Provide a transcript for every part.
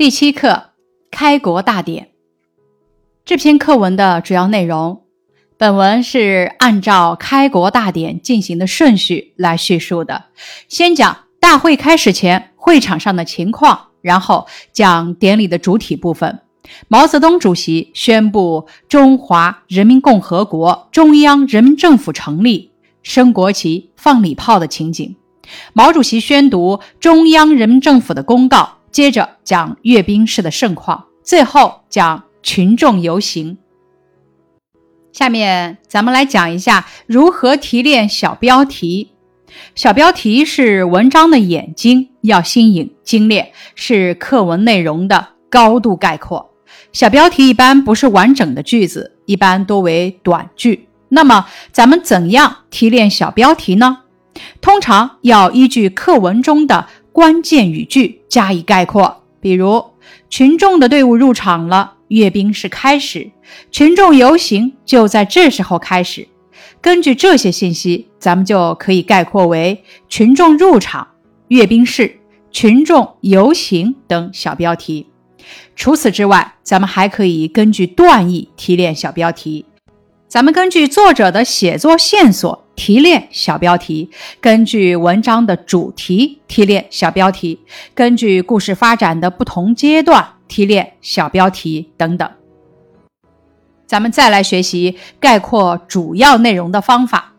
第七课开国大典。这篇课文的主要内容，本文是按照开国大典进行的顺序来叙述的。先讲大会开始前会场上的情况，然后讲典礼的主体部分。毛泽东主席宣布中华人民共和国中央人民政府成立，升国旗、放礼炮的情景。毛主席宣读中央人民政府的公告。接着讲阅兵式的盛况，最后讲群众游行。下面咱们来讲一下如何提炼小标题。小标题是文章的眼睛，要新颖精炼，是课文内容的高度概括。小标题一般不是完整的句子，一般多为短句。那么咱们怎样提炼小标题呢？通常要依据课文中的。关键语句加以概括，比如群众的队伍入场了，阅兵式开始，群众游行就在这时候开始。根据这些信息，咱们就可以概括为群众入场、阅兵式、群众游行等小标题。除此之外，咱们还可以根据段意提炼小标题。咱们根据作者的写作线索。提炼小标题，根据文章的主题提炼小标题，根据故事发展的不同阶段提炼小标题等等。咱们再来学习概括主要内容的方法。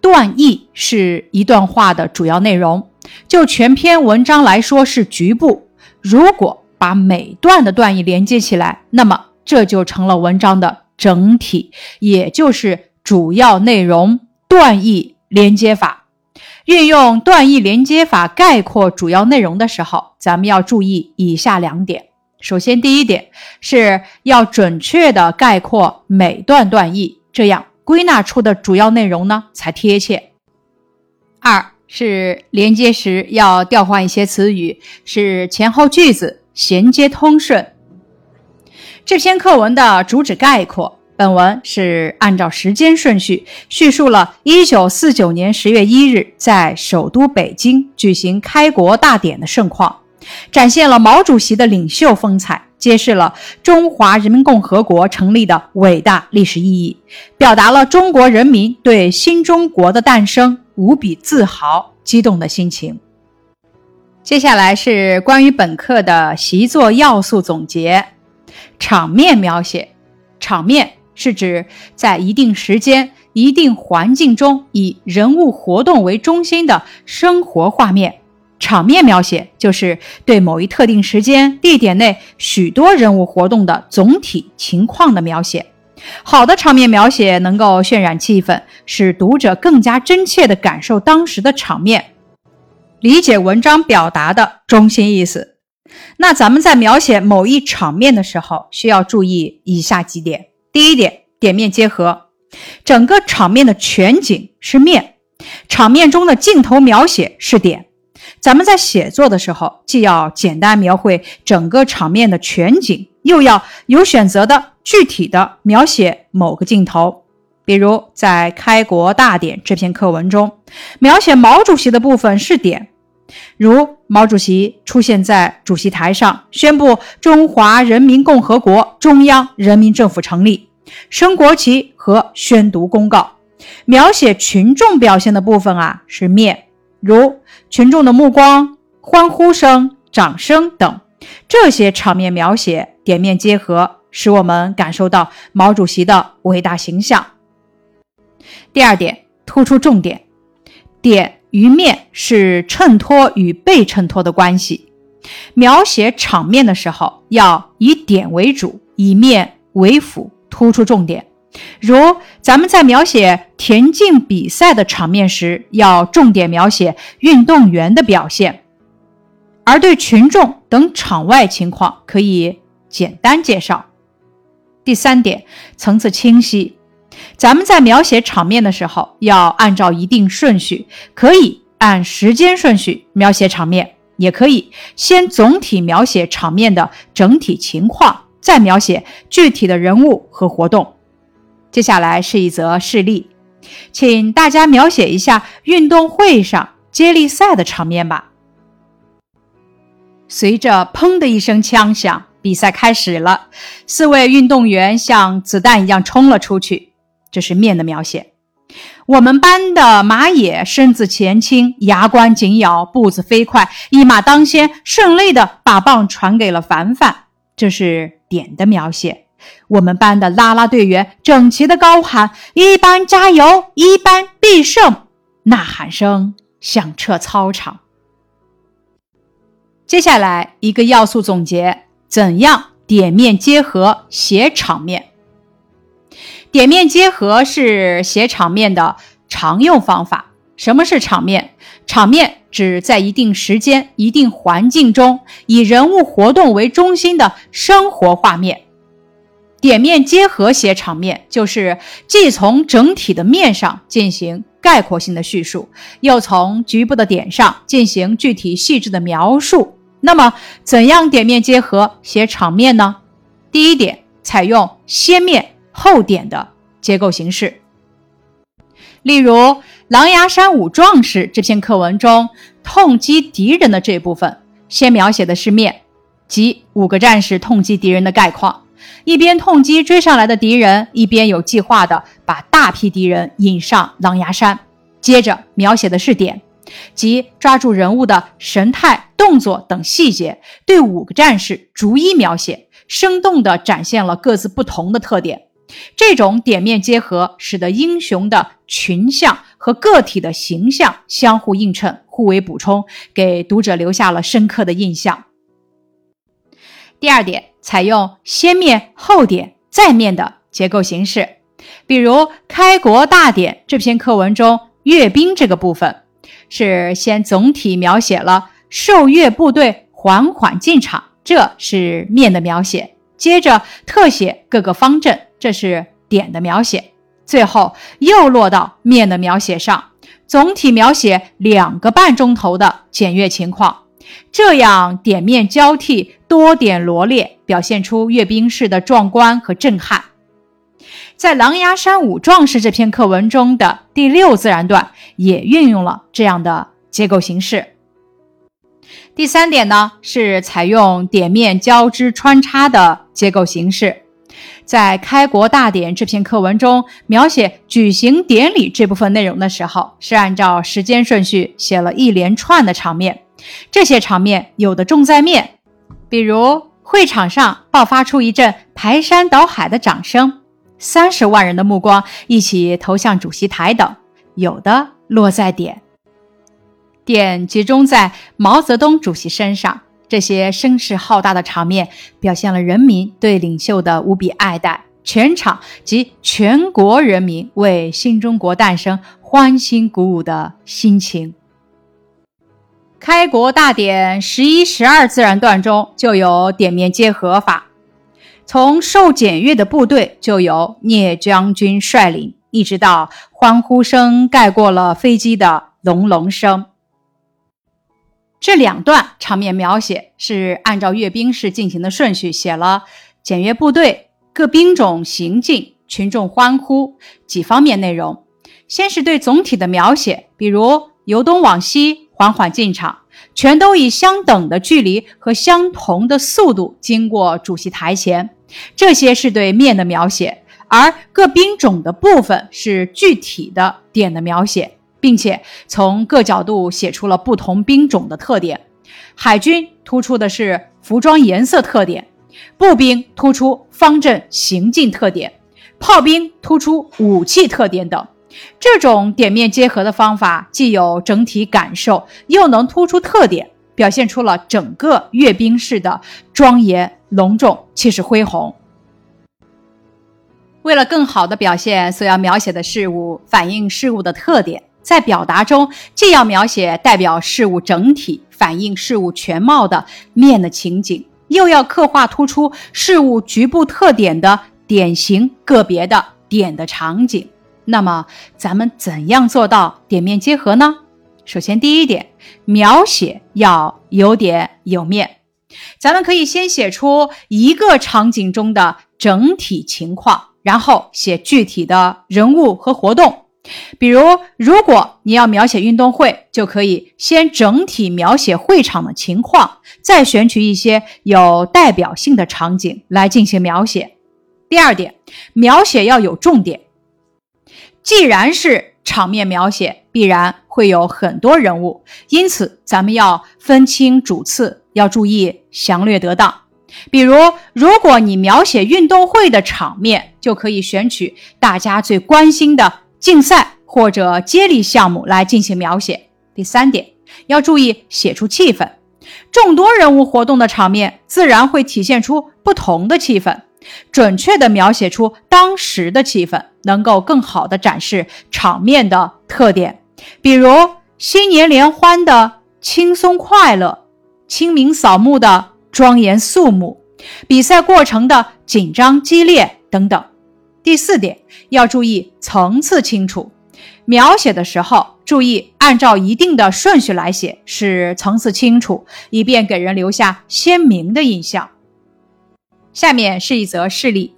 段意是一段话的主要内容，就全篇文章来说是局部。如果把每段的段意连接起来，那么这就成了文章的整体，也就是主要内容。段意连接法，运用段意连接法概括主要内容的时候，咱们要注意以下两点。首先，第一点是要准确的概括每段段意，这样归纳出的主要内容呢才贴切。二是连接时要调换一些词语，使前后句子衔接通顺。这篇课文的主旨概括。本文是按照时间顺序叙述了1949年10月1日在首都北京举行开国大典的盛况，展现了毛主席的领袖风采，揭示了中华人民共和国成立的伟大历史意义，表达了中国人民对新中国的诞生无比自豪、激动的心情。接下来是关于本课的习作要素总结：场面描写，场面。是指在一定时间、一定环境中，以人物活动为中心的生活画面。场面描写就是对某一特定时间、地点内许多人物活动的总体情况的描写。好的场面描写能够渲染气氛，使读者更加真切地感受当时的场面，理解文章表达的中心意思。那咱们在描写某一场面的时候，需要注意以下几点。第一点，点面结合，整个场面的全景是面，场面中的镜头描写是点。咱们在写作的时候，既要简单描绘整个场面的全景，又要有选择的具体的描写某个镜头。比如在《开国大典》这篇课文中，描写毛主席的部分是点，如毛主席出现在主席台上，宣布中华人民共和国中央人民政府成立。升国旗和宣读公告，描写群众表现的部分啊是面，如群众的目光、欢呼声、掌声等，这些场面描写点面结合，使我们感受到毛主席的伟大形象。第二点，突出重点，点于面是衬托与被衬托的关系，描写场面的时候要以点为主，以面为辅。突出重点，如咱们在描写田径比赛的场面时，要重点描写运动员的表现；而对群众等场外情况，可以简单介绍。第三点，层次清晰，咱们在描写场面的时候，要按照一定顺序，可以按时间顺序描写场面，也可以先总体描写场面的整体情况。再描写具体的人物和活动。接下来是一则事例，请大家描写一下运动会上接力赛的场面吧。随着“砰”的一声枪响，比赛开始了。四位运动员像子弹一样冲了出去，这是面的描写。我们班的马野身子前倾，牙关紧咬，步子飞快，一马当先，顺利的把棒传给了凡凡。这是点的描写。我们班的啦啦队员整齐的高喊：“一班加油，一班必胜！”呐喊声响彻操场。接下来一个要素总结：怎样点面结合写场面？点面结合是写场面的常用方法。什么是场面？场面指在一定时间、一定环境中，以人物活动为中心的生活画面。点面结合写场面，就是既从整体的面上进行概括性的叙述，又从局部的点上进行具体细致的描述。那么，怎样点面结合写场面呢？第一点，采用先面后点的结构形式。例如，《狼牙山五壮士》这篇课文中，痛击敌人的这部分，先描写的是面，即五个战士痛击敌人的概况。一边痛击追上来的敌人，一边有计划的把大批敌人引上狼牙山。接着描写的是点，即抓住人物的神态、动作等细节，对五个战士逐一描写，生动地展现了各自不同的特点。这种点面结合，使得英雄的群像和个体的形象相互映衬、互为补充，给读者留下了深刻的印象。第二点，采用先面后点再面的结构形式，比如《开国大典》这篇课文中，阅兵这个部分是先总体描写了受阅部队缓缓进场，这是面的描写；接着特写各个方阵，这是点的描写；最后又落到面的描写上，总体描写两个半钟头的检阅情况。这样点面交替，多点罗列，表现出阅兵式的壮观和震撼。在《狼牙山五壮士》这篇课文中的第六自然段也运用了这样的结构形式。第三点呢，是采用点面交织穿插的结构形式。在《开国大典》这篇课文中，描写举行典礼这部分内容的时候，是按照时间顺序写了一连串的场面。这些场面有的重在面，比如会场上爆发出一阵排山倒海的掌声，三十万人的目光一起投向主席台等；有的落在点，点集中在毛泽东主席身上。这些声势浩大的场面，表现了人民对领袖的无比爱戴，全场及全国人民为新中国诞生欢欣鼓舞的心情。开国大典十一、十二自然段中就有点面结合法，从受检阅的部队就由聂将军率领，一直到欢呼声盖过了飞机的隆隆声。这两段场面描写是按照阅兵式进行的顺序写了检阅部队各兵种行进、群众欢呼几方面内容。先是对总体的描写，比如由东往西。缓缓进场，全都以相等的距离和相同的速度经过主席台前。这些是对面的描写，而各兵种的部分是具体的点的描写，并且从各角度写出了不同兵种的特点。海军突出的是服装颜色特点，步兵突出方阵行进特点，炮兵突出武器特点等。这种点面结合的方法，既有整体感受，又能突出特点，表现出了整个阅兵式的庄严隆重、气势恢宏。为了更好的表现所要描写的事物，反映事物的特点，在表达中既要描写代表事物整体、反映事物全貌的面的情景，又要刻画突出事物局部特点的典型个别的点的场景。那么，咱们怎样做到点面结合呢？首先，第一点，描写要有点有面。咱们可以先写出一个场景中的整体情况，然后写具体的人物和活动。比如，如果你要描写运动会，就可以先整体描写会场的情况，再选取一些有代表性的场景来进行描写。第二点，描写要有重点。既然是场面描写，必然会有很多人物，因此咱们要分清主次，要注意详略得当。比如，如果你描写运动会的场面，就可以选取大家最关心的。竞赛或者接力项目来进行描写。第三点，要注意写出气氛。众多人物活动的场面，自然会体现出不同的气氛。准确地描写出当时的气氛，能够更好地展示场面的特点。比如新年联欢的轻松快乐，清明扫墓的庄严肃穆，比赛过程的紧张激烈等等。第四点，要注意层次清楚。描写的时候，注意按照一定的顺序来写，使层次清楚，以便给人留下鲜明的印象。下面是一则事例：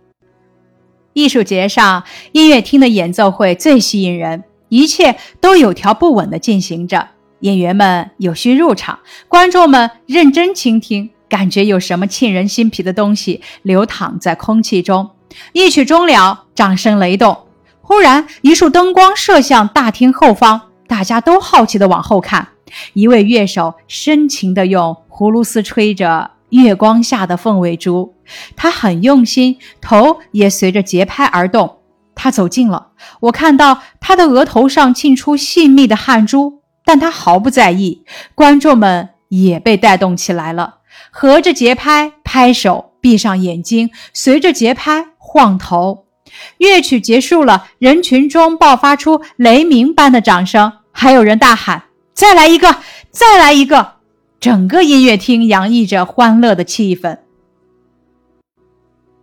艺术节上，音乐厅的演奏会最吸引人，一切都有条不紊地进行着。演员们有序入场，观众们认真倾听，感觉有什么沁人心脾的东西流淌在空气中。一曲终了，掌声雷动。忽然，一束灯光射向大厅后方，大家都好奇地往后看。一位乐手深情地用葫芦丝吹着月光下的凤尾竹，他很用心，头也随着节拍而动。他走近了，我看到他的额头上沁出细密的汗珠，但他毫不在意。观众们也被带动起来了，合着节拍拍手，闭上眼睛，随着节拍。晃头，乐曲结束了，人群中爆发出雷鸣般的掌声，还有人大喊：“再来一个，再来一个！”整个音乐厅洋溢着欢乐的气氛。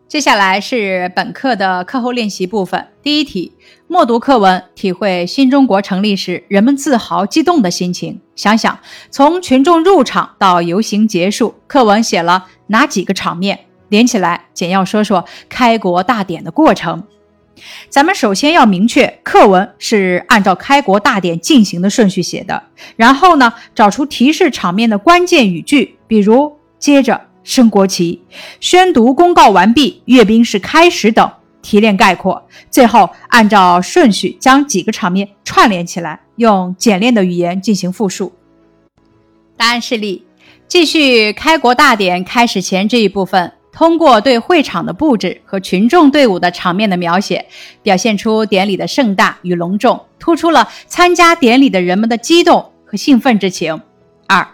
接下来是本课的课后练习部分。第一题，默读课文，体会新中国成立时人们自豪激动的心情。想想，从群众入场到游行结束，课文写了哪几个场面？连起来，简要说说开国大典的过程。咱们首先要明确，课文是按照开国大典进行的顺序写的。然后呢，找出提示场面的关键语句，比如接着升国旗、宣读公告完毕、阅兵式开始等，提炼概括。最后按照顺序将几个场面串联起来，用简练的语言进行复述。答案示例，继续开国大典开始前这一部分。通过对会场的布置和群众队伍的场面的描写，表现出典礼的盛大与隆重，突出了参加典礼的人们的激动和兴奋之情。二，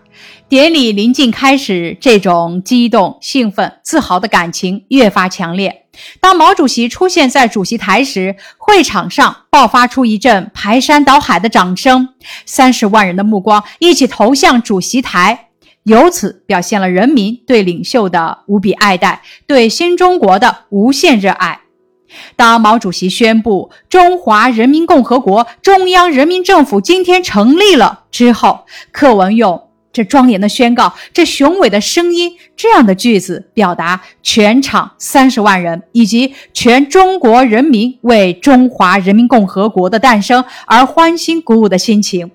典礼临近开始，这种激动、兴奋、自豪的感情越发强烈。当毛主席出现在主席台时，会场上爆发出一阵排山倒海的掌声，三十万人的目光一起投向主席台。由此表现了人民对领袖的无比爱戴，对新中国的无限热爱。当毛主席宣布“中华人民共和国中央人民政府今天成立了”之后，课文用这庄严的宣告、这雄伟的声音这样的句子，表达全场三十万人以及全中国人民为中华人民共和国的诞生而欢欣鼓舞的心情。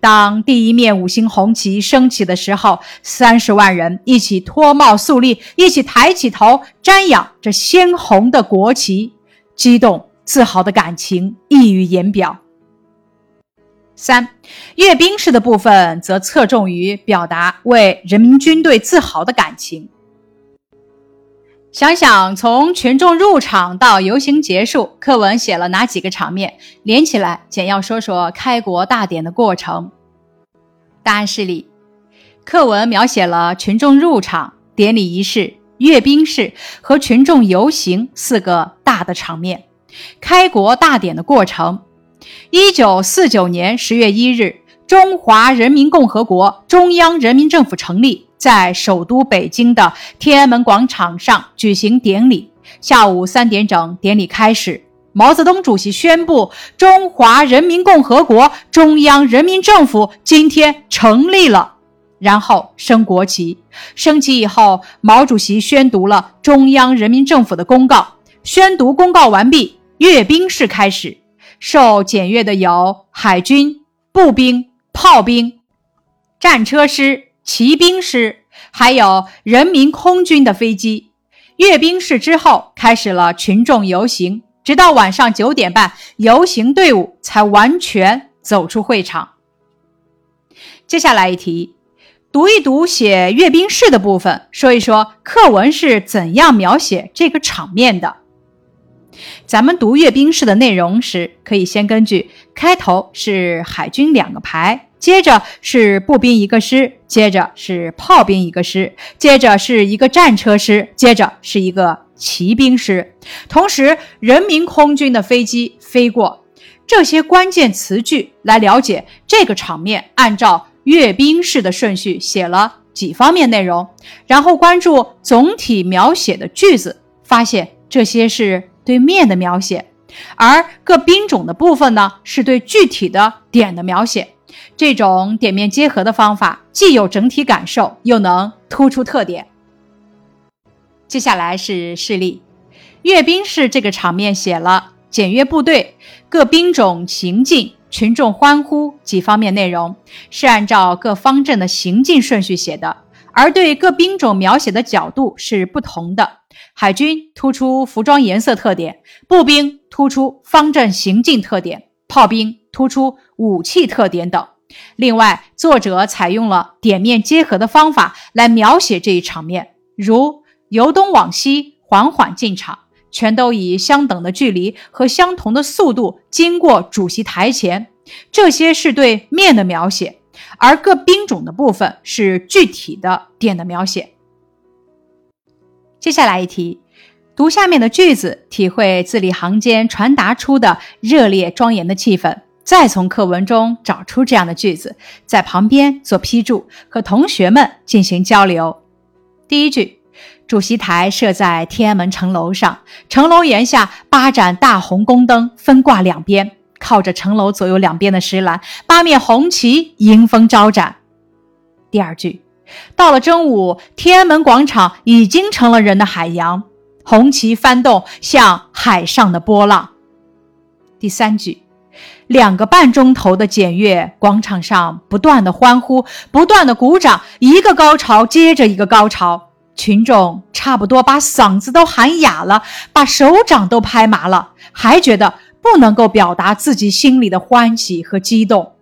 当第一面五星红旗升起的时候，三十万人一起脱帽肃立，一起抬起头瞻仰这鲜红的国旗，激动自豪的感情溢于言表。三，阅兵式的部分则侧重于表达为人民军队自豪的感情。想想从群众入场到游行结束，课文写了哪几个场面？连起来简要说说开国大典的过程。答案示例：课文描写了群众入场、典礼仪式、阅兵式和群众游行四个大的场面。开国大典的过程：一九四九年十月一日，中华人民共和国中央人民政府成立。在首都北京的天安门广场上举行典礼。下午三点整，典礼开始。毛泽东主席宣布：“中华人民共和国中央人民政府今天成立了。”然后升国旗。升旗以后，毛主席宣读了中央人民政府的公告。宣读公告完毕，阅兵式开始。受检阅的有海军、步兵、炮兵、战车师、骑兵师，还有人民空军的飞机。阅兵式之后，开始了群众游行，直到晚上九点半，游行队伍才完全走出会场。接下来一题。读一读写阅兵式的部分，说一说课文是怎样描写这个场面的。咱们读阅兵式的内容时，可以先根据开头是海军两个排，接着是步兵一个师，接着是炮兵一个师，接着是一个战车师，接着是一个骑兵师，同时人民空军的飞机飞过，这些关键词句来了解这个场面，按照。阅兵式的顺序写了几方面内容，然后关注总体描写的句子，发现这些是对面的描写，而各兵种的部分呢是对具体的点的描写。这种点面结合的方法既有整体感受，又能突出特点。接下来是示例，阅兵式这个场面写了检阅部队各兵种行进。群众欢呼几方面内容是按照各方阵的行进顺序写的，而对各兵种描写的角度是不同的。海军突出服装颜色特点，步兵突出方阵行进特点，炮兵突出武器特点等。另外，作者采用了点面结合的方法来描写这一场面，如由东往西缓缓进场。全都以相等的距离和相同的速度经过主席台前，这些是对面的描写，而各兵种的部分是具体的点的描写。接下来一题，读下面的句子，体会字里行间传达出的热烈庄严的气氛，再从课文中找出这样的句子，在旁边做批注，和同学们进行交流。第一句。主席台设在天安门城楼上，城楼檐下八盏大红宫灯分挂两边，靠着城楼左右两边的石栏，八面红旗迎风招展。第二句，到了正午，天安门广场已经成了人的海洋，红旗翻动，像海上的波浪。第三句，两个半钟头的检阅，广场上不断的欢呼，不断的鼓掌，一个高潮接着一个高潮。群众差不多把嗓子都喊哑了，把手掌都拍麻了，还觉得不能够表达自己心里的欢喜和激动。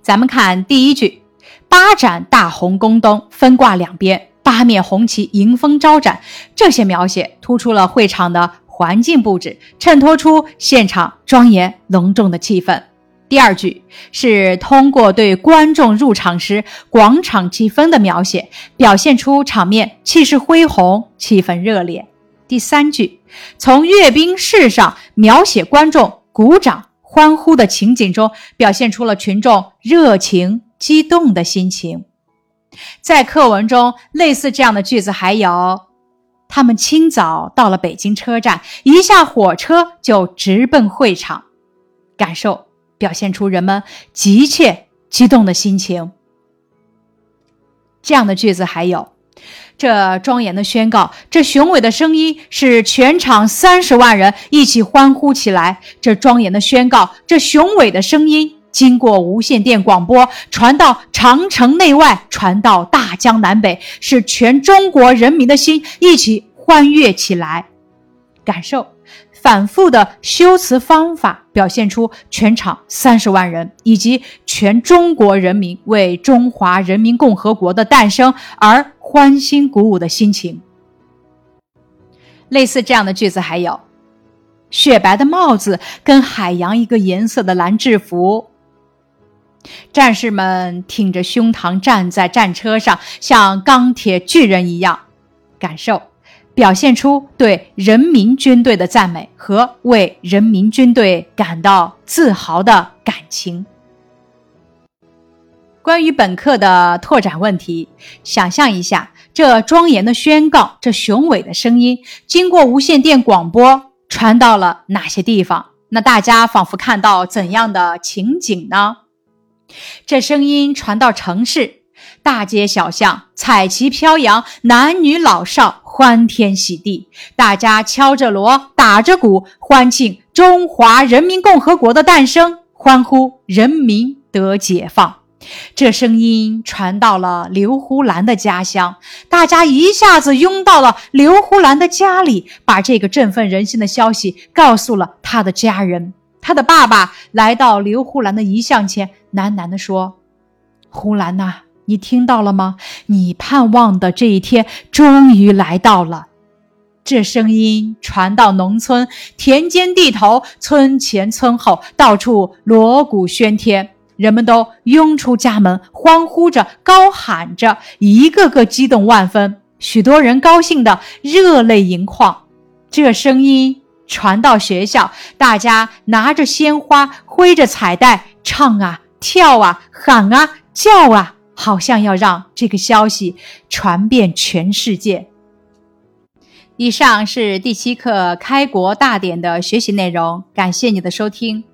咱们看第一句，八盏大红宫灯分挂两边，八面红旗迎风招展，这些描写突出了会场的环境布置，衬托出现场庄严隆重的气氛。第二句是通过对观众入场时广场气氛的描写，表现出场面气势恢宏、气氛热烈。第三句从阅兵式上描写观众鼓掌欢呼的情景中，表现出了群众热情激动的心情。在课文中，类似这样的句子还有：他们清早到了北京车站，一下火车就直奔会场，感受。表现出人们急切激动的心情。这样的句子还有：这庄严的宣告，这雄伟的声音，使全场三十万人一起欢呼起来。这庄严的宣告，这雄伟的声音，经过无线电广播，传到长城内外，传到大江南北，使全中国人民的心一起欢悦起来。感受。反复的修辞方法，表现出全场三十万人以及全中国人民为中华人民共和国的诞生而欢欣鼓舞的心情。类似这样的句子还有：雪白的帽子跟海洋一个颜色的蓝制服，战士们挺着胸膛站在战车上，像钢铁巨人一样，感受。表现出对人民军队的赞美和为人民军队感到自豪的感情。关于本课的拓展问题，想象一下，这庄严的宣告，这雄伟的声音，经过无线电广播传到了哪些地方？那大家仿佛看到怎样的情景呢？这声音传到城市。大街小巷彩旗飘扬，男女老少欢天喜地，大家敲着锣，打着鼓，欢庆中华人民共和国的诞生，欢呼人民得解放。这声音传到了刘胡兰的家乡，大家一下子拥到了刘胡兰的家里，把这个振奋人心的消息告诉了他的家人。他的爸爸来到刘胡兰的遗像前，喃喃地说：“胡兰呐，你听到了吗？你盼望的这一天终于来到了。”这声音传到农村，田间地头、村前村后，到处锣鼓喧天。人们都拥出家门，欢呼着，高喊着，一个个激动万分。许多人高兴得热泪盈眶。这声音传到学校，大家拿着鲜花，挥着彩带，唱啊，跳啊，喊啊，叫啊，好像要让这个消息传遍全世界。以上是第七课开国大典的学习内容，感谢你的收听。